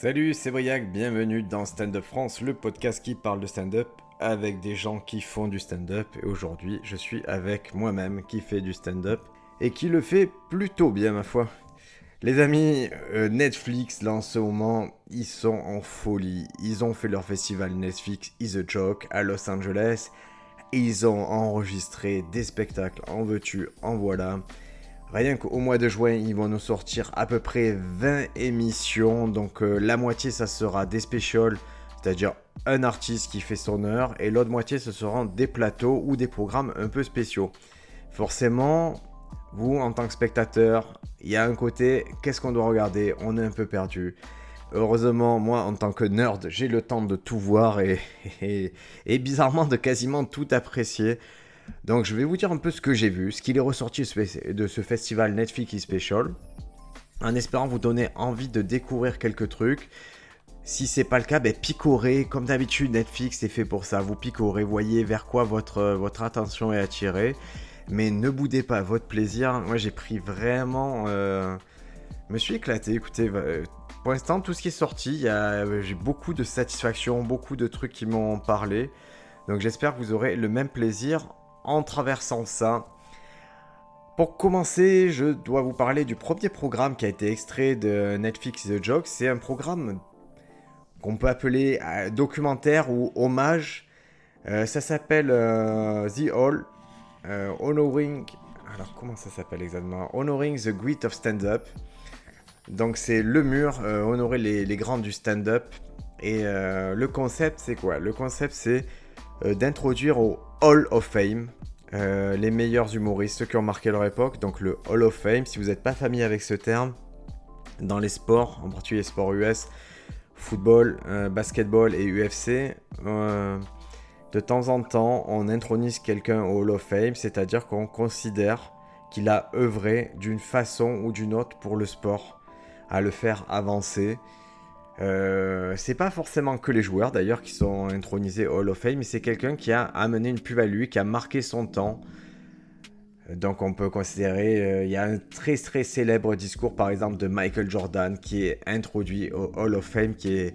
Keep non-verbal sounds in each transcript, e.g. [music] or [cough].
Salut, c'est Briac, bienvenue dans Stand Up France, le podcast qui parle de stand-up avec des gens qui font du stand-up. Et aujourd'hui, je suis avec moi-même qui fait du stand-up et qui le fait plutôt bien, ma foi. Les amis, euh, Netflix, là en ce moment, ils sont en folie. Ils ont fait leur festival Netflix Is a Joke à Los Angeles. Ils ont enregistré des spectacles, en veux-tu, en voilà. Rien qu'au mois de juin, ils vont nous sortir à peu près 20 émissions. Donc euh, la moitié, ça sera des specials, c'est-à-dire un artiste qui fait son heure. Et l'autre moitié, ce seront des plateaux ou des programmes un peu spéciaux. Forcément, vous, en tant que spectateur, il y a un côté, qu'est-ce qu'on doit regarder? On est un peu perdu. Heureusement, moi, en tant que nerd, j'ai le temps de tout voir et, [laughs] et bizarrement de quasiment tout apprécier. Donc je vais vous dire un peu ce que j'ai vu, ce qu'il est ressorti de ce festival Netflix Special, en espérant vous donner envie de découvrir quelques trucs. Si c'est pas le cas, ben picorez. Comme d'habitude, Netflix est fait pour ça. Vous picorez, voyez vers quoi votre, votre attention est attirée. Mais ne boudez pas votre plaisir. Moi, j'ai pris vraiment. Euh, me suis éclaté. Écoutez, euh, pour l'instant, tout ce qui est sorti, j'ai beaucoup de satisfaction, beaucoup de trucs qui m'ont parlé. Donc j'espère que vous aurez le même plaisir en traversant ça. Pour commencer, je dois vous parler du premier programme qui a été extrait de Netflix The Joke. C'est un programme qu'on peut appeler euh, documentaire ou hommage. Euh, ça s'appelle euh, The Hall, Honoring. Alors, comment ça s'appelle exactement? Honoring the Great of Stand-Up. Donc, c'est le mur, honorer les, grands du stand-up. Et le concept, c'est quoi? Le concept, c'est d'introduire au Hall of Fame euh, les meilleurs humoristes, qui ont marqué leur époque. Donc le Hall of Fame, si vous n'êtes pas familier avec ce terme, dans les sports, en particulier les sports US, football, euh, basketball et UFC, euh, de temps en temps, on intronise quelqu'un au Hall of Fame, c'est-à-dire qu'on considère qu'il a œuvré d'une façon ou d'une autre pour le sport, à le faire avancer. Euh, c'est pas forcément que les joueurs d'ailleurs qui sont intronisés Hall of Fame, mais c'est quelqu'un qui a amené une plus-value, qui a marqué son temps. Donc on peut considérer, euh, il y a un très très célèbre discours par exemple de Michael Jordan qui est introduit au Hall of Fame, qui est,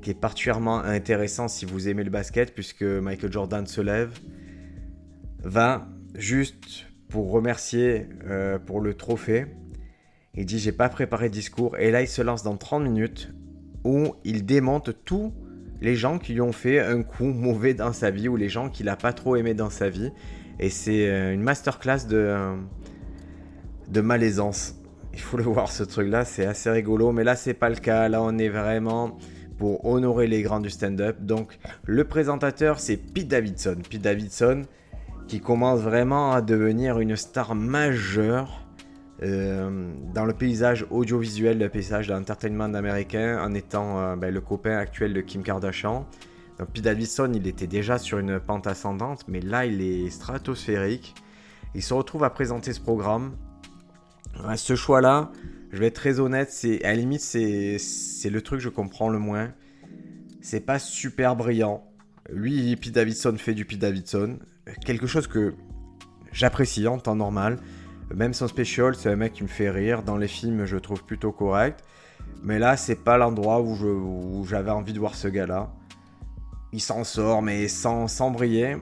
qui est particulièrement intéressant si vous aimez le basket, puisque Michael Jordan se lève, va juste pour remercier euh, pour le trophée. Il dit j'ai pas préparé de discours et là il se lance dans 30 minutes où il démonte tous les gens qui lui ont fait un coup [laughs] mauvais dans sa vie ou les gens qu'il n'a pas trop aimé dans sa vie. Et c'est euh, une masterclass de, euh, de malaisance. Il faut le voir ce truc-là, c'est assez rigolo, mais là c'est pas le cas. Là on est vraiment pour honorer les grands du stand-up. Donc le présentateur c'est Pete Davidson. Pete Davidson qui commence vraiment à devenir une star majeure euh, dans le paysage audiovisuel, le paysage de l'entertainment américain, en étant euh, ben, le copain actuel de Kim Kardashian. Donc, Pete Davidson, il était déjà sur une pente ascendante, mais là, il est stratosphérique. Il se retrouve à présenter ce programme. ce choix-là, je vais être très honnête, c'est à la limite, c'est, c'est le truc que je comprends le moins. C'est pas super brillant. Lui, Pete Davidson fait du Pete Davidson. Quelque chose que j'apprécie en temps normal. Même son special, c'est un mec qui me fait rire. Dans les films, je le trouve plutôt correct. Mais là, c'est pas l'endroit où, j'avais envie de voir ce gars-là. Il s'en sort, mais sans, sans briller.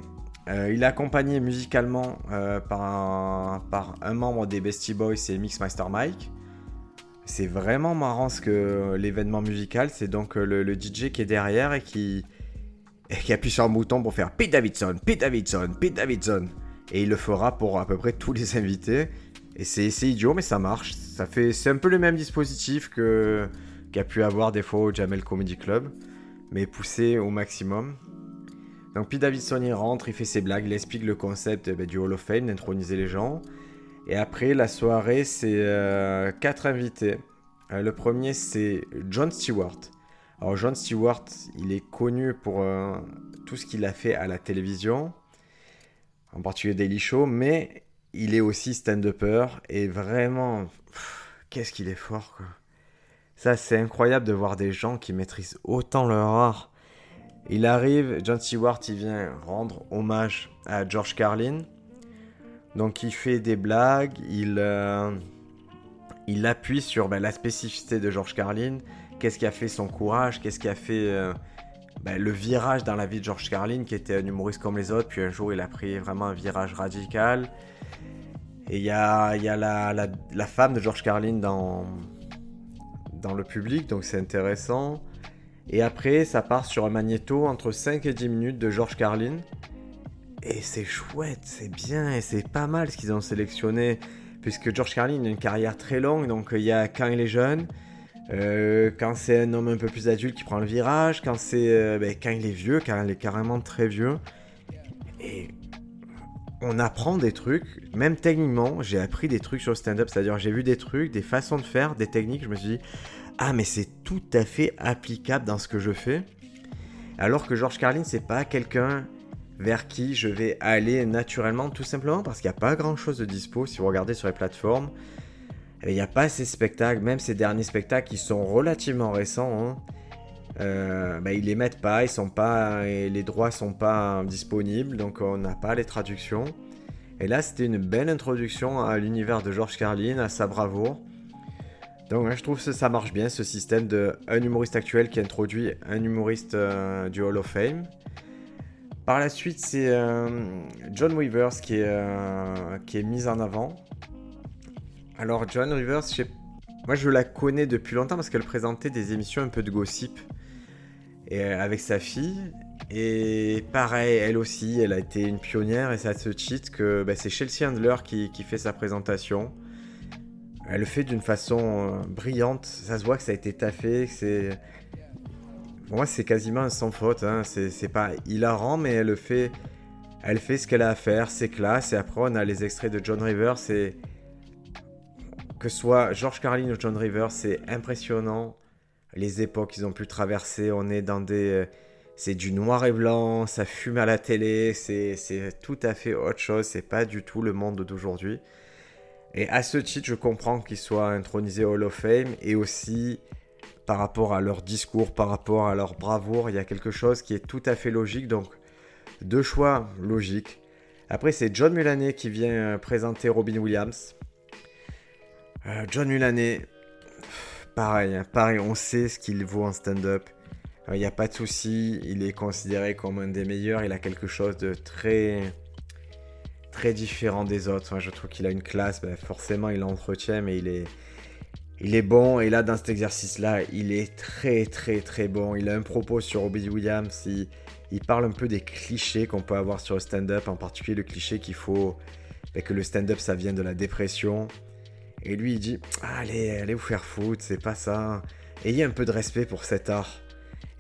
Euh, il est accompagné musicalement euh, par, un, par, un, membre des Beastie Boys, c'est Mixmaster Mike. C'est vraiment marrant ce que l'événement musical, c'est donc euh, le, DJ qui est derrière et qui, et qui appuie sur un bouton pour faire Pete Davidson, Pete Davidson, Pete Davidson. Et il le fera pour à peu près tous les invités. Et c'est idiot, mais ça marche. Ça fait, c'est un peu le même dispositif que qu'a pu avoir des fois au Jamel Comedy Club, mais poussé au maximum. Donc Pete Davidson il rentre, il fait ses blagues, il explique le concept eh ben, du Hall of Fame, d'introniser les gens. Et après la soirée, c'est euh, quatre invités. Euh, le premier c'est John Stewart. Alors John Stewart, il est connu pour euh, tout ce qu'il a fait à la télévision en particulier Daily Show, mais il est aussi stand-upper et vraiment, qu'est-ce qu'il est fort quoi. Ça, c'est incroyable de voir des gens qui maîtrisent autant leur art. Il arrive, John Stewart, il vient rendre hommage à George Carlin. Donc, il fait des blagues, il, euh, appuie sur ben, la spécificité de George Carlin, qu'est-ce qui a fait son courage, qu'est-ce qui a fait euh, ben, le virage dans la vie de George Carlin, qui était un humoriste comme les autres, puis un jour il a pris vraiment un virage radical. Et il y a, la, femme de George Carlin dans, dans le public, donc c'est intéressant. Et après, ça part sur un magnéto entre 5 et 10 minutes de George Carlin. Et c'est chouette, c'est bien, et c'est pas mal ce qu'ils ont sélectionné. Puisque George Carlin a une carrière très longue, donc il y a quand il est jeune, euh, quand c'est un homme un peu plus adulte qui prend le virage, quand c'est euh, ben, quand il est vieux, quand il est carrément très vieux. On apprend des trucs, même techniquement, j'ai appris des trucs sur le stand-up, c'est-à-dire j'ai vu des trucs, des façons de faire, des techniques, je me suis dit, ah mais c'est tout à fait applicable dans ce que je fais. Alors que George Carlin, c'est pas quelqu'un vers qui je vais aller naturellement, tout simplement parce qu'il n'y a pas grand chose de dispo si vous regardez sur les plateformes. Il n'y a pas ces spectacles, même ces derniers spectacles qui sont relativement récents. Hein. Euh, bah, ils les mettent pas, ils sont pas, les droits sont pas disponibles, donc on n'a pas les traductions. Et là, c'était une belle introduction à l'univers de George Carlin, à sa bravoure. Donc je trouve que ça marche bien, ce système de un humoriste actuel qui introduit un humoriste euh, du Hall of Fame. Par la suite, c'est euh, John Weavers qui est, euh, qui est mis en avant. Alors, John Weavers, moi je la connais depuis longtemps parce qu'elle présentait des émissions un peu de gossip et, euh, avec sa fille. Et pareil, elle aussi, elle a été une pionnière et ça se cheat que bah, c'est Chelsea Handler qui, fait sa présentation. Elle le fait d'une façon brillante, ça se voit que ça a été taffé, que c'est pour moi, c'est quasiment sans faute. Hein. C'est pas hilarant, mais elle fait, elle fait ce qu'elle a à faire, c'est classe. Et après, on a les extraits de John Rivers. C'est que ce soit George Carlin ou John Rivers, c'est impressionnant. Les époques qu'ils ont pu traverser, on est dans des. C'est du noir et blanc, ça fume à la télé, c'est tout à fait autre chose, c'est pas du tout le monde d'aujourd'hui. Et à ce titre, je comprends qu'ils soient intronisés Hall of Fame et aussi par rapport à leur discours, par rapport à leur bravoure. Il y a quelque chose qui est tout à fait logique. Donc, deux choix logiques. Après, c'est John Mulaney qui vient euh, présenter Robin Williams. Euh, John Mulaney, pareil, hein, pareil, on sait ce qu'il vaut en stand-up. Il n'y a pas de souci, il est considéré comme un des meilleurs. Il a quelque chose de très, très différent des autres. je trouve qu'il a une classe. Ben, forcément, il l'entretient, mais il est, il est bon, et là, dans cet exercice-là, il est très, très, très bon. Il a un propos sur Robbie Williams. Il, parle un peu des clichés qu'on peut avoir sur le stand-up, en particulier le cliché qu'il faut. Ben, que le stand-up, ça vient de la dépression. Et lui, il dit Allez, allez vous faire foutre, c'est pas ça. Ayez un peu de respect pour cet art.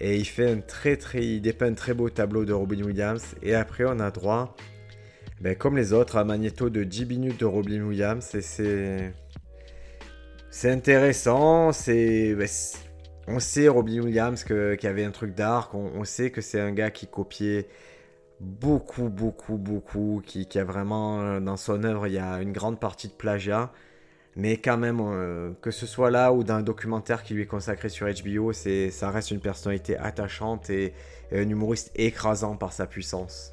Et il fait un très, très. Il dépeint un très beau tableau de Robin Williams. Et après, on a droit, ben, comme les autres, à un magnéto de 10 minutes de Robin Williams. Et c'est. C'est intéressant, c'est... Bah, on sait Robin Williams qu'il y avait un truc d'art, on, sait que c'est un gars qui copiait beaucoup, beaucoup, beaucoup, qui, a vraiment, dans son œuvre, il y a une grande partie de plagiat. Mais quand même, euh, que ce soit là ou dans un documentaire qui lui est consacré sur HBO, ça reste une personnalité attachante et, un humoriste écrasant par sa puissance.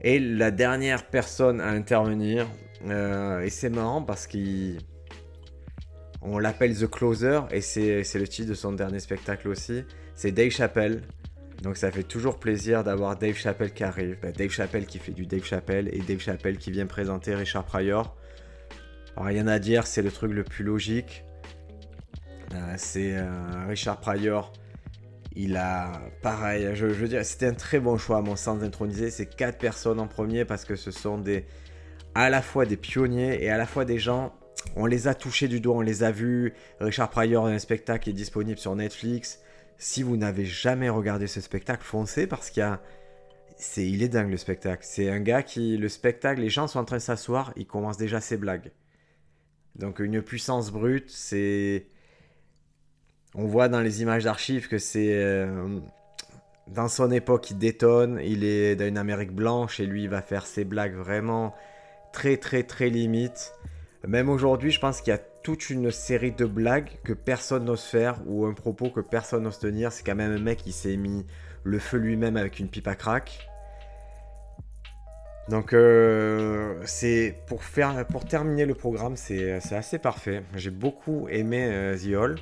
Et la dernière personne à intervenir, euh, et c'est marrant parce qu'il on l'appelle The Closer et c'est le titre de son dernier spectacle aussi. C'est Dave Chappelle. Donc ça fait toujours plaisir d'avoir Dave Chappelle qui arrive. Bah, Dave Chappelle qui fait du Dave Chappelle et Dave Chappelle qui vient présenter Richard Pryor. Rien à dire, c'est le truc le plus logique. Euh, c'est euh, Richard Pryor. Il a pareil, je, veux dire, c'était un très bon choix à mon sens d'introniser ces quatre personnes en premier parce que ce sont des à la fois des pionniers et à la fois des gens on les a touchés du doigt, on les a vus. Richard Pryor, un spectacle est disponible sur Netflix. Si vous n'avez jamais regardé ce spectacle, foncez parce qu'il est dingue le spectacle. C'est un gars qui, le spectacle, les gens sont en train de s'asseoir, il commence déjà ses blagues. Donc une puissance brute, c'est... On voit dans les images d'archives que c'est... Euh, dans son époque, il détonne, il est dans une Amérique blanche et lui, il va faire ses blagues vraiment très très très limites. Même aujourd'hui, je pense qu'il y a toute une série de blagues que personne n'ose faire ou un propos que personne n'ose tenir. C'est quand même un mec qui s'est mis le feu lui-même avec une pipe à crack. Donc euh, c'est pour faire pour terminer le programme, c'est assez parfait. J'ai beaucoup aimé euh, The Hall.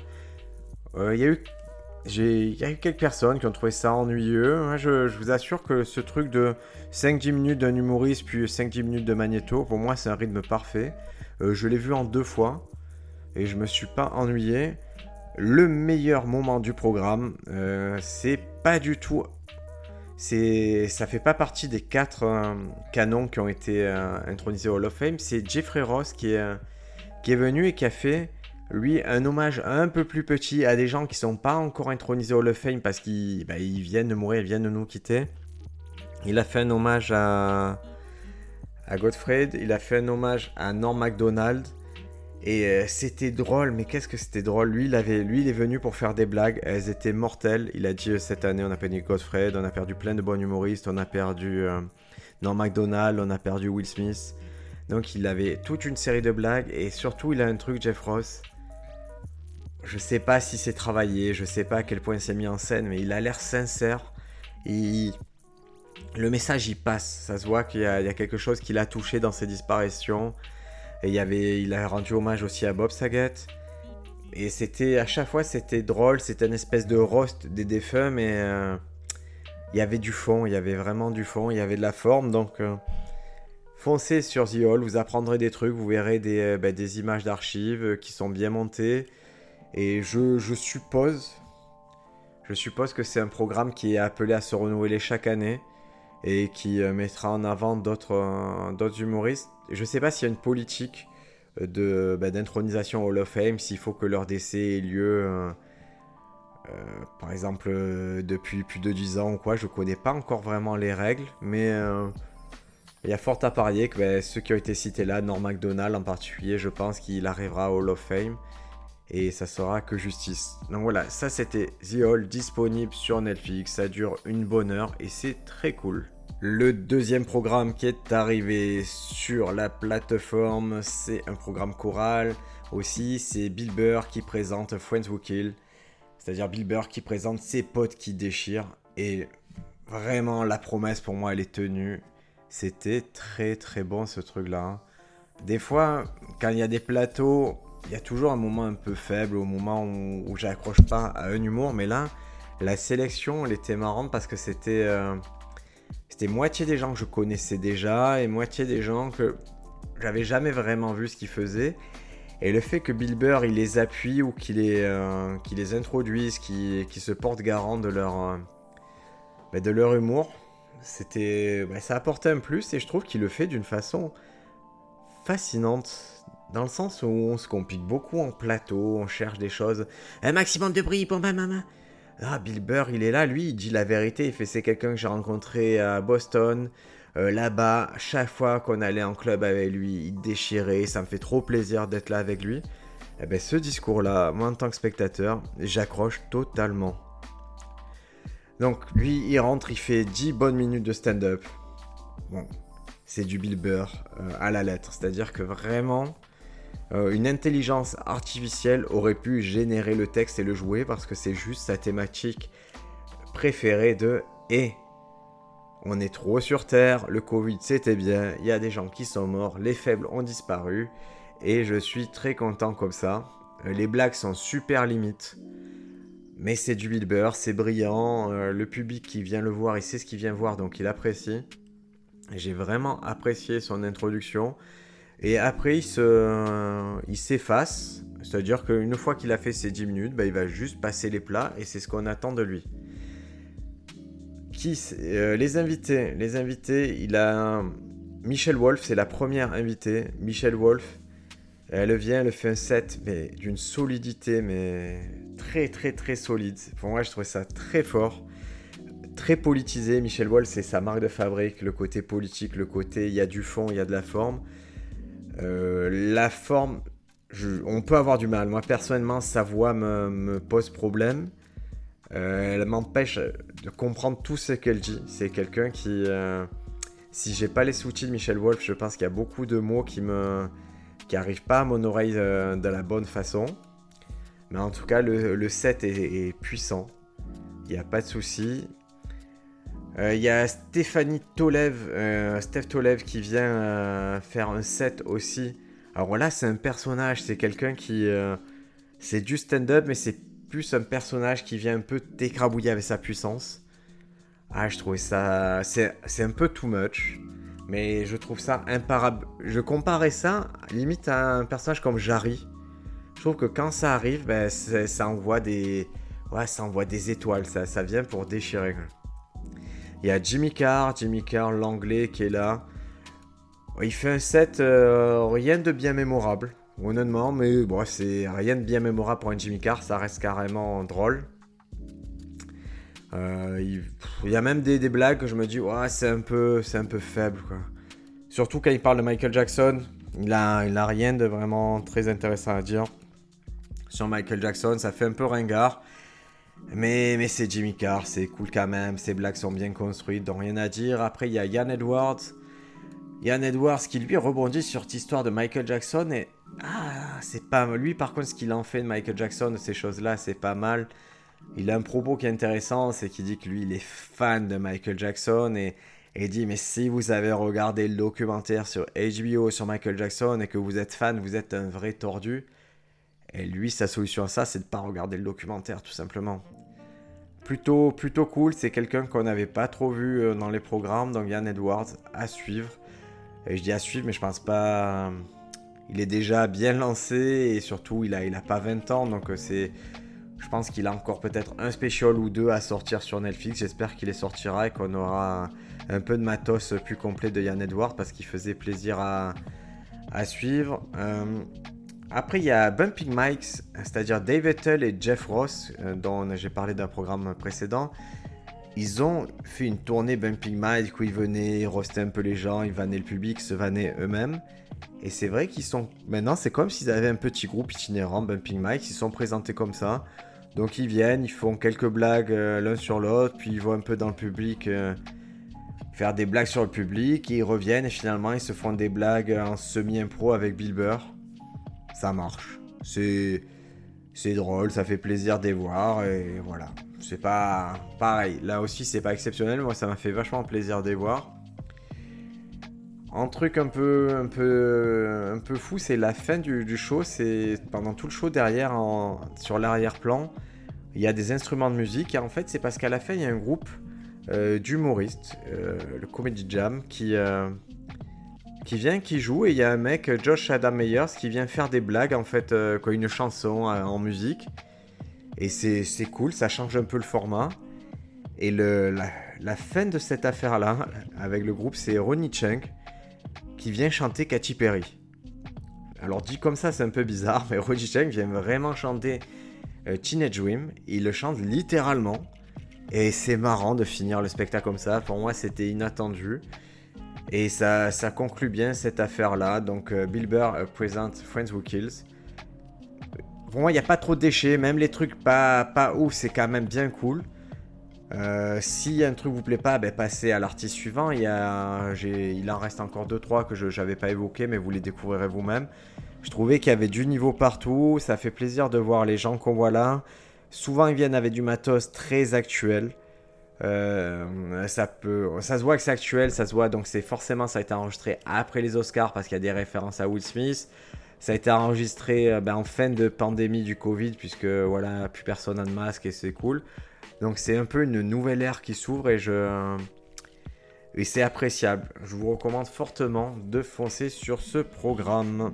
Il y a eu il y a eu quelques personnes qui ont trouvé ça ennuyeux. je, je, vous assure que ce truc de 5-10 minutes d'un humoriste puis 5-10 minutes de Magneto, pour moi c'est un rythme parfait. je l'ai vu en deux fois et je me suis pas ennuyé. Le meilleur moment du programme, c'est pas du tout c'est ça fait pas partie des quatre euh, canons qui ont été euh, intronisés au Hall of Fame. C'est Jeffrey Ross qui est, euh, qui est venu et qui a fait lui un hommage un peu plus petit à des gens qui sont pas encore intronisés au Hall of Fame parce qu'ils bah, ils viennent de mourir, ils viennent de nous quitter. Il a fait un hommage à, à Godfred, il a fait un hommage à Norm MacDonald, et euh, c'était drôle, mais qu'est-ce que c'était drôle? Lui il, avait, lui, il est venu pour faire des blagues. Elles étaient mortelles. Il a dit euh, cette année, on a perdu Godfred, on a perdu plein de bons humoristes, on a perdu euh, Norm MacDonald, on a perdu Will Smith. Donc il avait toute une série de blagues. Et surtout, il a un truc, Jeff Ross. Je sais pas si c'est travaillé, je sais pas à quel point c'est mis en scène, mais il a l'air sincère. Et le message il passe. Ça se voit qu'il y, y, a quelque chose qui l'a touché dans ses disparitions. Et il, avait, il a rendu hommage aussi à Bob Saget. Et c'était à chaque fois c'était drôle, c'était une espèce de roast des défunts, mais euh, il y avait du fond, il y avait vraiment du fond, il y avait de la forme. Donc euh, foncez sur The Hall, vous apprendrez des trucs, vous verrez des, euh, des images d'archives qui sont bien montées. Et je, suppose, je suppose que c'est un programme qui est appelé à se renouveler chaque année et qui mettra en avant d'autres humoristes je sais pas s'il y a une politique euh, de bah, d'intronisation Hall of Fame, s'il faut que leur décès ait lieu, euh, euh, par exemple, depuis plus de 10 ans ou quoi. Je connais pas encore vraiment les règles, mais il y a fort à parier que bah, ceux qui ont été cités là, Norm MacDonald en particulier, je pense qu'il arrivera au Hall of Fame. Et ça sera que justice. Donc voilà, ça c'était The Hall disponible sur Netflix. Ça dure une bonne heure et c'est très cool. Le deuxième programme qui est arrivé sur la plateforme, c'est un programme choral aussi. C'est Bill Burr qui présente Friends Who Kill. C'est-à-dire Bill Burr qui présente ses potes qui déchirent. Et vraiment, la promesse pour moi, elle est tenue. C'était très très bon ce truc-là. Des fois, quand il y a des plateaux, il y a toujours un moment un peu faible, au moment où, j'accroche pas à un humour. Mais là, la sélection, elle était marrante parce que c'était. Euh, c'était moitié des gens que je connaissais déjà et moitié des gens que j'avais jamais vraiment vu ce qu'ils faisaient. Et le fait que Bill Burr il les appuie ou qu'il les, euh, introduise, qu'il se porte garant de leur, euh, bah, humour, c'était, bah, ça apportait un plus et je trouve qu'il le fait d'une façon fascinante. Dans le sens où on se complique beaucoup en plateau, on cherche des choses. Un maximum de bruit pour ma maman. Ah, Bill Burr, il est là, lui, il dit la vérité. Il fait c'est quelqu'un que j'ai rencontré à Boston. Euh, là-bas, chaque fois qu'on allait en club avec lui, il déchirait. Ça me fait trop plaisir d'être là avec lui. Eh ben, ce discours-là, moi en tant que spectateur, j'accroche totalement. Donc, lui, il rentre, il fait 10 bonnes minutes de stand-up. Bon, c'est du Bill Burr euh, à la lettre. C'est-à-dire que vraiment, euh, une intelligence artificielle aurait pu générer le texte et le jouer parce que c'est juste sa thématique préférée de et on est trop sur Terre, le Covid c'était bien, il y a des gens qui sont morts, les faibles ont disparu et je suis très content comme ça. Euh, les blagues sont super limites. Mais c'est du Bill Burr, c'est brillant, euh, le public qui vient le voir, il sait ce qu'il vient voir donc il apprécie. J'ai vraiment apprécié son introduction. Et après, il s'efface. C'est-à-dire qu'une fois qu'il a fait ses 10 minutes, bah, il va juste passer les plats et c'est ce qu'on attend de lui. Qui, euh, les invités. Les invités, il a Michelle Wolf, c'est la première invitée. Michelle Wolf, elle vient, elle fait un set mais d'une solidité, mais très très très solide. Pour moi, je trouvais ça très fort, très politisé. Michelle Wolf, c'est sa marque de fabrique, le côté politique, le côté il y a du fond, il y a de la forme. Euh, la forme, on peut avoir du mal. Moi, personnellement, sa voix me, pose problème. Euh, elle m'empêche de comprendre tout ce qu'elle dit. C'est quelqu'un qui. Euh, si j'ai pas les sous-titres de Michel Wolf, je pense qu'il y a beaucoup de mots qui me. qui arrivent pas à mon oreille de la bonne façon. Mais en tout cas, le, set est, puissant. Il n'y a pas de souci. Il y a Stéphanie Tolev, Steph Tolev qui vient faire un set aussi alors là, c'est un personnage, c'est quelqu'un qui. Euh, c'est du stand-up, mais c'est plus un personnage qui vient un peu t'écrabouiller avec sa puissance. Ah, je trouvais ça. C'est un peu too much. Mais je trouve ça imparable. Je comparais ça limite à un personnage comme Jari. Je trouve que quand ça arrive, ben, ça envoie des. Ouais, ça envoie des étoiles. Ça, ça vient pour déchirer. Il y a Jimmy Carr, Jimmy Carr, l'anglais qui est là. Il fait un set euh, rien de bien mémorable, honnêtement, mais bon, c'est rien de bien mémorable pour un Jimmy Carr, ça reste carrément drôle. Euh, il, y a même des, blagues que je me dis, ouais, c'est un peu, un peu faible, quoi. Surtout quand il parle de Michael Jackson, il a, il a rien de vraiment très intéressant à dire sur Michael Jackson. Ça fait un peu ringard. Mais, c'est Jimmy Carr, c'est cool quand même. Ses blagues sont bien construites, donc rien à dire. Après, il y a Yann Edwards. Yann Edwards qui lui rebondit sur cette histoire de Michael Jackson. Et ah, c'est pas mal. Lui, par contre, ce qu'il en fait de Michael Jackson, ces choses-là, c'est pas mal. Il a un propos qui est intéressant, c'est qu'il dit que lui, il est fan de Michael Jackson et, il dit mais si vous avez regardé le documentaire sur HBO sur Michael Jackson et que vous êtes fan, vous êtes un vrai tordu. Et lui, sa solution à ça, c'est de pas regarder le documentaire, tout simplement. Plutôt, plutôt cool, c'est quelqu'un qu'on n'avait pas trop vu euh, dans les programmes, donc Yann Edwards à suivre. Et je dis à suivre, mais je pense pas. Il est déjà bien lancé et surtout, il a, il a pas 20 ans, donc euh, c'est je pense qu'il a encore peut-être un special ou deux à sortir sur Netflix. J'espère qu'il les sortira et qu'on aura un peu de matos plus complet de Yann Edward parce qu'il faisait plaisir à, suivre. Euh, après, il y a Bumping Mikes, c'est-à-dire Dave Ettel et Jeff Ross, euh, dont j'ai parlé d'un programme précédent. Ils ont fait une tournée Bumping Mike où ils venaient roster un peu les gens, ils vannaient le public, se vannaient eux-mêmes. Et c'est vrai qu'ils sont. Maintenant, c'est comme s'ils avaient un petit groupe itinérant, Bumping Mike, ils sont présentés comme ça. Donc ils viennent, ils font quelques blagues euh, l'un sur l'autre, puis ils vont un peu dans le public euh, faire des blagues sur le public, ils reviennent et finalement ils se font des blagues en semi-impro avec Bill Burr. Ça marche. C'est drôle, ça fait plaisir de les voir et voilà. C'est pas pareil. Là aussi c'est pas exceptionnel, moi ça m'a fait vachement plaisir de les voir. Un truc un peu, un peu, un peu fou, c'est la fin du, show. C'est pendant tout le show derrière, sur l'arrière-plan, il y a des instruments de musique. Et en fait, c'est parce qu'à la fin, il y a un groupe euh, d'humoristes, euh, le Comedy Jam, qui, euh, qui vient, qui joue. Et il y a un mec, Josh Adam Meyers, qui vient faire des blagues, en fait, quoi, une chanson en musique. Et c'est cool, ça change un peu le format. Et le, la, fin de cette affaire-là, avec le groupe, c'est Ronnie Chunk qui vient chanter Katy Perry. Alors dit comme ça, c'est un peu bizarre, mais Roger Chang vient vraiment chanter euh, Teenage Dream. Il le chante littéralement. Et c'est marrant de finir le spectacle comme ça. Pour moi, c'était inattendu. Et ça, ça conclut bien cette affaire-là. Donc, euh, Bill Burr euh, présente Friends Who Kills. Pour moi, il n'y a pas trop de déchets. Même les trucs pas, pas ouf, c'est quand même bien cool. Euh, si un truc vous plaît pas, ben, passez à l'artiste suivant. Il, y a, il en reste encore 2-3 que je n'avais pas évoqué, mais vous les découvrirez vous-même. Je trouvais qu'il y avait du niveau partout. Ça fait plaisir de voir les gens qu'on voit là. Souvent, ils viennent avec du matos très actuel. Euh, ça peut, ça se voit que c'est actuel, ça se voit donc c'est forcément ça a été enregistré après les Oscars parce qu'il y a des références à Will Smith. Ça a été enregistré euh, ben, en fin de pandémie du Covid puisque voilà plus personne n'a de masque et c'est cool. Donc c'est un peu une nouvelle ère qui s'ouvre et je et c'est appréciable. Je vous recommande fortement de foncer sur ce programme.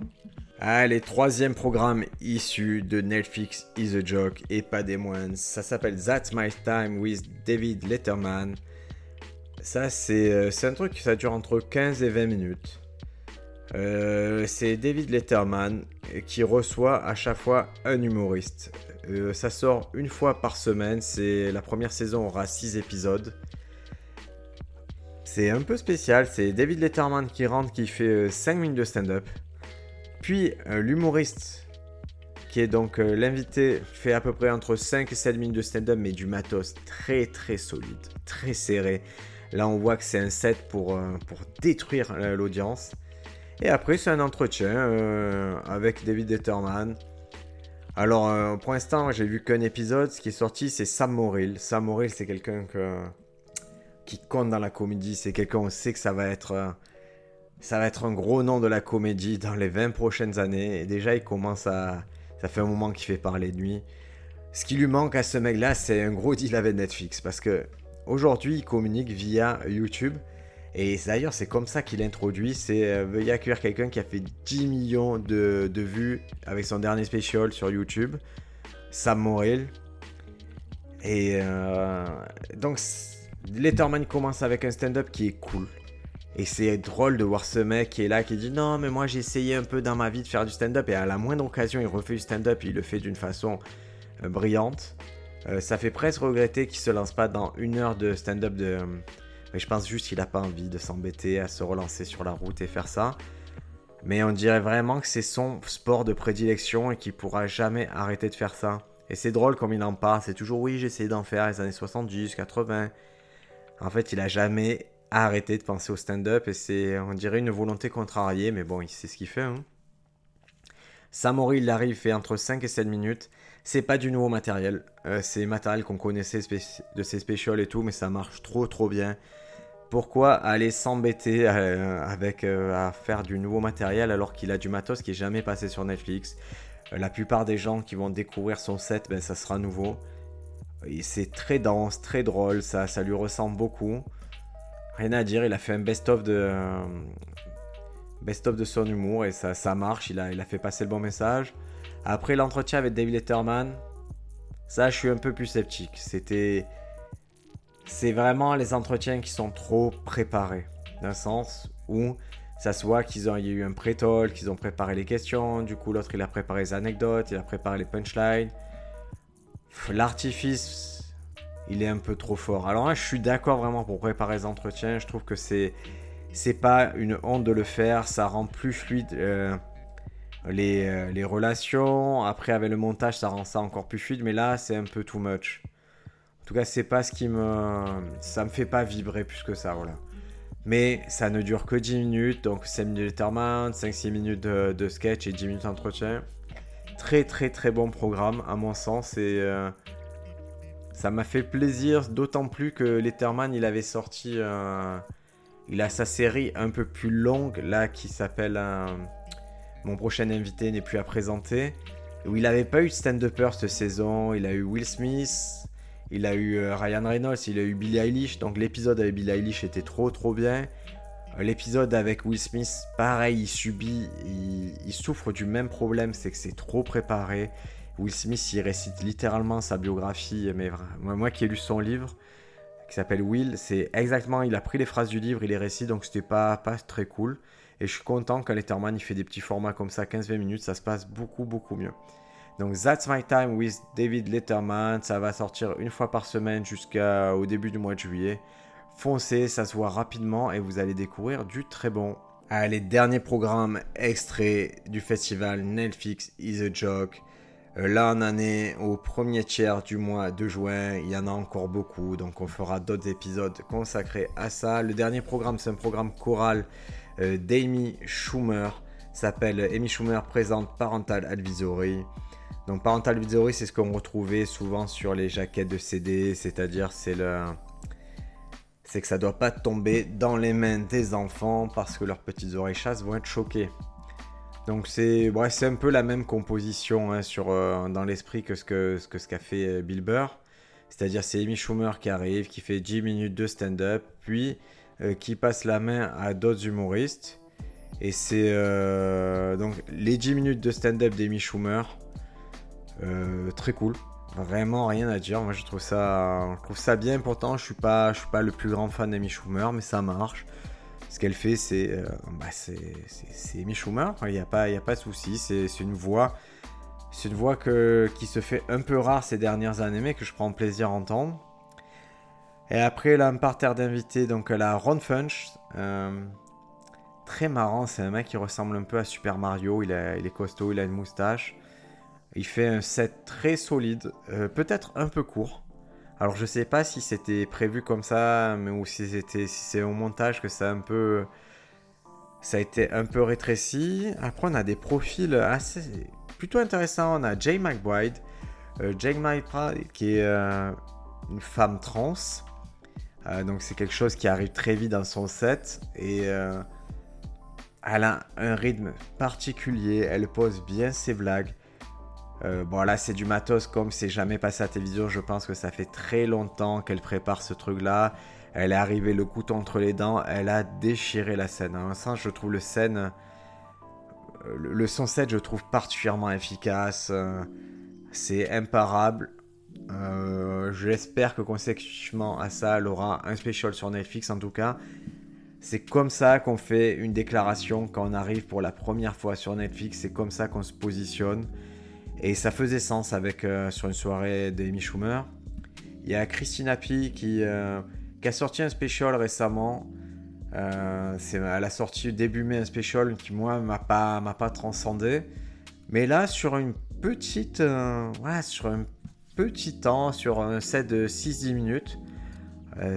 Allez, troisième programme issu de Netflix is a Joke et pas des moines. Ça s'appelle That's My Time with David Letterman. Ça, c'est euh, un truc, ça dure entre 15 et 20 minutes. Euh, c'est David Letterman qui reçoit à chaque fois un humoriste. Euh, ça sort une fois par semaine. C'est la première saison aura 6 épisodes. C'est un peu spécial. C'est David Letterman qui rentre, qui fait 5 euh, minutes de stand-up. Puis euh, l'humoriste, qui est donc l'invité, fait à peu près entre 5 et 7 minutes de stand-up, mais du matos très très solide, très serré. Là, on voit que c'est un set pour, pour détruire l'audience. Et après, c'est un entretien avec David Letterman alors, euh, pour l'instant, j'ai vu qu'un épisode. Ce qui est sorti, c'est Sam Morrill. Sam Morrill, c'est quelqu'un qui compte dans la comédie. C'est quelqu'un, on sait que ça va être. Ça va être un gros nom de la comédie dans les 20 prochaines années. Déjà, il commence à. Ça fait un moment qu'il fait parler de lui. Ce qui lui manque à ce mec-là, c'est un gros deal avec Netflix. Parce que aujourd'hui, il communique via YouTube. Et d'ailleurs, c'est comme ça qu'il introduit. C'est euh, veuillez accueillir quelqu'un qui a fait 10 millions de, vues avec son dernier special sur YouTube, Sam Morrill. Et euh, donc, Letterman commence avec un stand-up qui est cool. Et c'est drôle de voir ce mec qui est là, qui dit non, mais moi j'ai essayé un peu dans ma vie de faire du stand-up. Et à la moindre occasion, il refait du stand-up. Il le fait d'une façon euh, brillante. Euh, ça fait presque regretter qu'il se lance pas dans une heure de stand-up de. Mais je pense juste qu'il a pas envie de s'embêter à se relancer sur la route et faire ça. Mais on dirait vraiment que c'est son sport de prédilection et qu'il pourra jamais arrêter de faire ça. Et c'est drôle comme il en parle. C'est toujours oui, j'ai essayé d'en faire les années 70, 80. En fait, il a jamais arrêté de penser au stand-up et c'est, on dirait, une volonté contrariée. Mais bon, sait ce qu'il fait. Hein. Samori, il arrive, fait entre 5 et 7 minutes. C'est pas du nouveau matériel. Euh, c'est matériel qu'on connaissait de ses specials et tout, mais ça marche trop trop bien. Pourquoi aller s'embêter euh, avec euh, à faire du nouveau matériel alors qu'il a du matos qui est jamais passé sur Netflix? La plupart des gens qui vont découvrir son set, ben, ça sera nouveau. C'est très dense, très drôle, ça, ça lui ressemble beaucoup. Rien à dire, il a fait un best-of de, best-of de son humour et ça, marche, il a, fait passer le bon message. Après l'entretien avec David Letterman, ça, je suis un peu plus sceptique. C'était. C'est vraiment les entretiens qui sont trop préparés. D'un sens où ça se voit qu'ils ont y a eu un pré-talk, qu'ils ont préparé les questions. Du coup, l'autre, il a préparé les anecdotes, il a préparé les punchlines. L'artifice, il est un peu trop fort. Alors là, je suis d'accord vraiment pour préparer les entretiens. Je trouve que c'est c'est pas une honte de le faire. Ça rend plus fluide. Euh, euh, les, relations. Après, avec le montage, ça rend ça encore plus fluide. Mais là, c'est un peu too much. En tout cas, c'est pas ce qui me. Ça me fait pas vibrer plus que ça, voilà. Mais ça ne dure que 10 minutes. Donc 5 minutes d'Etherman, 5-6 minutes de, sketch et 10 minutes d'entretien. Très, très, très bon programme, à mon sens. Et. Euh, ça m'a fait plaisir, d'autant plus que Letterman, il avait sorti. Euh, il a sa série un peu plus longue, là, qui s'appelle mon prochain invité n'est plus à présenter, où il n'avait pas eu de stand-upper cette saison. Il a eu Will Smith, il a eu euh, Ryan Reynolds, il a eu Billie Eilish. Donc l'épisode avec Billie Eilish était trop trop bien. Euh, l'épisode avec Will Smith, pareil, il subit, il, souffre du même problème, c'est que c'est trop préparé. Will Smith, il récite littéralement sa biographie, mais moi, qui ai lu son livre, qui s'appelle Will, c'est exactement, il a pris les phrases du livre, il les récite, donc c'était pas, pas très cool. Et je suis content quand Letterman il fait des petits formats comme ça, 15-20 minutes, ça se passe beaucoup beaucoup mieux. Donc That's My Time with David Letterman, ça va sortir une fois par semaine jusqu'au début du mois de juillet. Foncez, ça se voit rapidement et vous allez découvrir du très bon. Allez, dernier programme extrait du festival Netflix is a Joke. Euh, là, en est au premier tiers du mois de juin. Il y en a encore beaucoup, donc on fera d'autres épisodes consacrés à ça. Le dernier programme, c'est un programme choral euh, d'Amy Schumer. S'appelle Amy Schumer présente Parental Advisory. Donc Parental Advisory, c'est ce qu'on retrouvait souvent sur les jaquettes de CD, c'est-à-dire c'est le c'est que ça doit pas tomber dans les mains des enfants parce que leurs petites oreilles chasses vont être choquées. Donc c'est un peu la même composition hein, sur, euh, dans l'esprit que ce qu'a que fait euh, Bill. C'est-à-dire c'est Amy Schumer qui arrive, qui fait 10 minutes de stand-up, puis euh, qui passe la main à d'autres humoristes. Et c'est donc les 10 minutes de stand-up d'Amy Schumer. Très cool. Vraiment rien à dire. Moi je trouve ça, je trouve ça bien. Pourtant je suis suis pas le plus grand fan d'Amy Schumer, mais ça marche. Ce qu'elle fait, c'est, bah, c'est, Amy. Il n'y a pas, il a pas de souci. C'est, une voix, c'est une voix qui se fait un peu rare ces dernières années, mais que je prends plaisir à entendre. Et après, là, un parterre d'invités, donc la Ron Funch. Euh, très marrant, c'est un mec qui ressemble un peu à Super Mario. Il, est costaud, il a une moustache. Il fait un set très solide, euh, peut-être un peu court. Alors je sais pas si c'était prévu comme ça, mais ou si c'était si c'est au montage que ça a un peu ça a été un peu rétréci. Après on a des profils assez plutôt intéressants. On a Jay McBride, euh, Jay McBride qui est une femme trans euh, donc c'est quelque chose qui arrive très vite dans son set et euh, elle a un rythme particulier, elle pose bien ses blagues. Euh, bon là c'est du matos comme c'est jamais passé à télévision, je pense que ça fait très longtemps qu'elle prépare ce truc là. Elle est arrivée le couteau entre les dents, elle a déchiré la scène. En sens je trouve le scène, euh, le, son set je trouve particulièrement efficace. Euh, c'est imparable. J'espère que consécutivement à ça, elle aura un special sur Netflix en tout cas. C'est comme ça qu'on fait une déclaration quand on arrive pour la première fois sur Netflix. C'est comme ça qu'on se positionne. Et ça faisait sens avec euh, sur une soirée d'Amy Schumer. Il y a Christina P qui, euh, a sorti un special récemment. Euh, elle a sorti début mai un special qui moi m'a pas m'a pas transcendé. Mais là sur une petite sur un petit temps, sur un set de 6-10 minutes,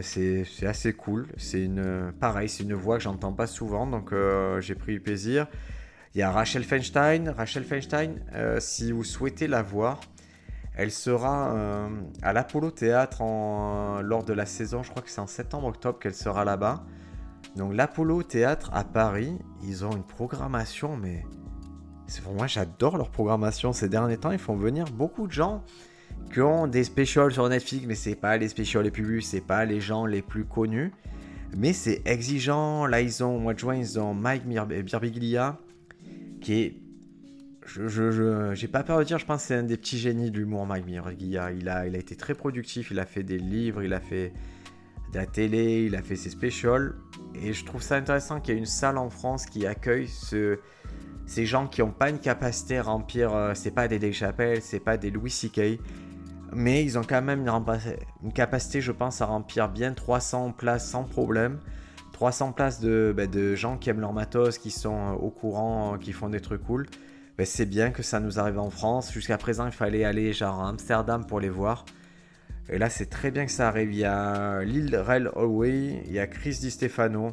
c'est assez cool. C'est une pareil, c'est une voix que j'entends pas souvent, donc j'ai pris plaisir. Il y a Rachel Feinstein. Rachel Feinstein, euh, si vous souhaitez la voir, elle sera euh, à l'Apollo Théâtre en, lors de la saison, je crois que c'est en septembre-octobre qu'elle sera là-bas. Donc l'Apollo Théâtre à Paris, ils ont une programmation, mais moi j'adore leur programmation. Ces derniers temps, ils font venir beaucoup de gens qui ont des specials sur Netflix, mais c'est pas les specials les plus vus, c'est pas les gens les plus connus. Mais c'est exigeant. Là, ils ont, au mois de juin, ils ont Mike Birbiglia, qui est. Je, je, j'ai pas peur de dire, je pense que c'est un des petits génies de l'humour, Mike Mirguilla. Il a, il a été très productif, il a fait des livres, il a fait de la télé, il a fait ses specials. Et je trouve ça intéressant qu'il y ait une salle en France qui accueille ce, ces gens qui n'ont pas une capacité à remplir. Euh, c'est pas des Dave Chappelle, c'est pas des Louis C.K. Mais ils ont quand même une, une, capacité, je pense, à remplir bien 300 places sans problème. 300 places bah, de, gens qui aiment leur matos, qui sont euh, au courant, euh, qui font des trucs cool. Bah, c'est bien que ça nous arrive en France. Jusqu'à présent, il fallait aller genre à Amsterdam pour les voir. Et là, c'est très bien que ça arrive. Il y a Lil Rel Hallway, il y a Chris Di Stefano.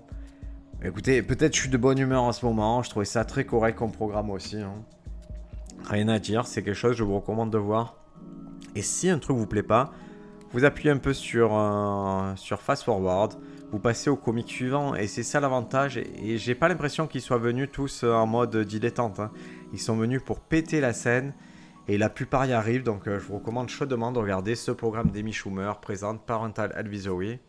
Écoutez, peut-être je suis de bonne humeur en ce moment. Je trouvais ça très correct comme programme aussi. Hein. Rien à dire, c'est quelque chose que je vous recommande de voir. Et si un truc vous plaît pas, vous appuyez un peu sur, euh, sur Fast Forward vous passez au comique suivant. Et c'est ça l'avantage. Et, j'ai pas l'impression qu'ils soient venus tous euh, en mode dilettante. Hein. Ils sont venus pour péter la scène. Et la plupart y arrivent. Donc euh, je vous recommande chaudement de regarder ce programme d'Amy Schumer présente Parental Advisory.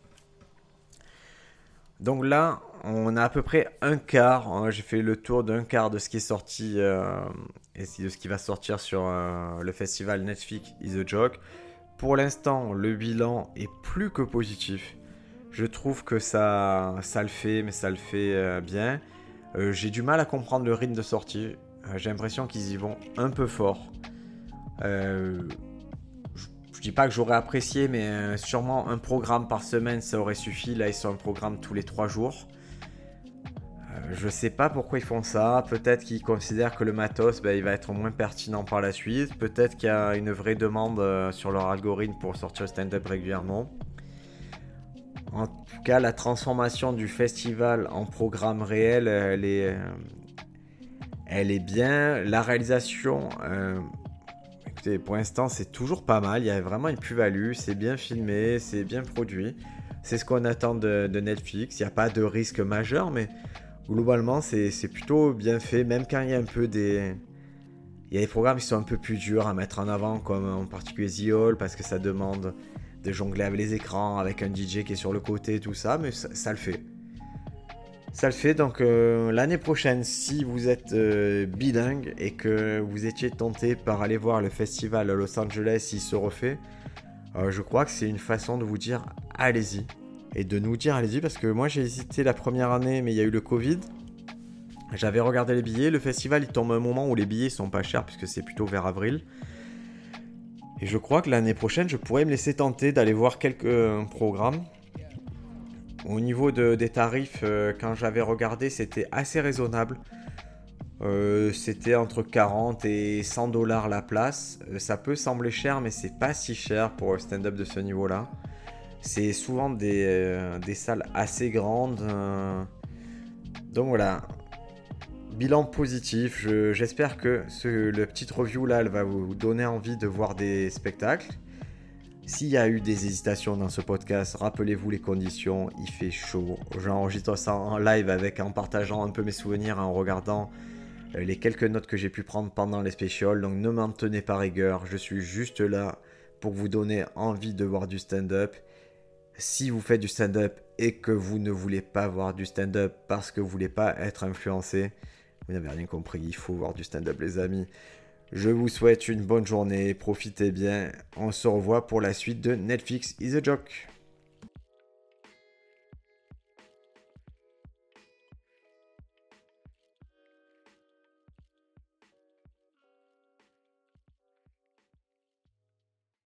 Donc là, on a à peu près un quart. Hein. J'ai fait le tour d'un quart de ce qui est sorti euh, et de ce qui va sortir sur le festival Netflix Is a Joke. Pour l'instant, le bilan est plus que positif. Je trouve que ça, ça le fait, mais ça le fait euh, bien. Euh, j'ai du mal à comprendre le rythme de sortie. Euh, j'ai l'impression qu'ils y vont un peu fort. je, je dis pas que j'aurais apprécié, mais sûrement un programme par semaine, ça aurait suffi. Là, ils sont un programme tous les trois jours. Je sais pas pourquoi ils font ça. Peut-être qu'ils considèrent que le matos, ben, il va être moins pertinent par la suite. Peut-être qu'il y a une vraie demande sur leur algorithme pour sortir le stand-up régulièrement. En tout cas, la transformation du festival en programme réel, elle est, euh, bien. La réalisation, euh, écoutez, pour l'instant, c'est toujours pas mal. Il y a vraiment une plus-value. C'est bien filmé, c'est bien produit. C'est ce qu'on attend de, Netflix. Il n'y a pas de risque majeur, mais globalement, c'est plutôt bien fait. Même quand il y a un peu des. Il y a des programmes qui sont un peu plus durs à mettre en avant, comme en particulier The Hall, parce que ça demande de jongler avec les écrans, avec un DJ qui est sur le côté, tout ça, mais ça, le fait. Ça le fait, donc euh, l'année prochaine, si vous êtes euh, bilingue et que vous étiez tenté par aller voir le festival Los Angeles s'il se refait, euh, je crois que c'est une façon de vous dire allez-y. Et de nous dire allez-y, parce que moi j'ai hésité la première année, mais il y a eu le Covid. J'avais regardé les billets, le festival il tombe à un moment où les billets sont pas chers, puisque c'est plutôt vers avril. Et je crois que l'année prochaine, je pourrais me laisser tenter d'aller voir quelques euh, programmes. Au niveau des tarifs, euh, quand j'avais regardé, c'était assez raisonnable. Euh, c'était entre 40 et 100 dollars la place. ça peut sembler cher, mais c'est pas si cher pour un stand-up de ce niveau-là. C'est souvent des, des, salles assez grandes. donc voilà, bilan positif. J'espère que le petit review là, elle va vous donner envie de voir des spectacles. S'il y a eu des hésitations dans ce podcast, rappelez-vous les conditions. Il fait chaud. J'enregistre ça en live avec en partageant un peu mes souvenirs, en regardant euh, les quelques notes que j'ai pu prendre pendant les spécials. Donc ne m'en tenez pas rigueur, je suis juste là pour vous donner envie de voir du stand-up. Si vous faites du stand-up et que vous ne voulez pas voir du stand-up parce que vous voulez pas être influencé, vous n'avez rien compris, il faut voir du stand-up les amis. Je vous souhaite une bonne journée, profitez bien. On se revoit pour la suite de Netflix is a joke.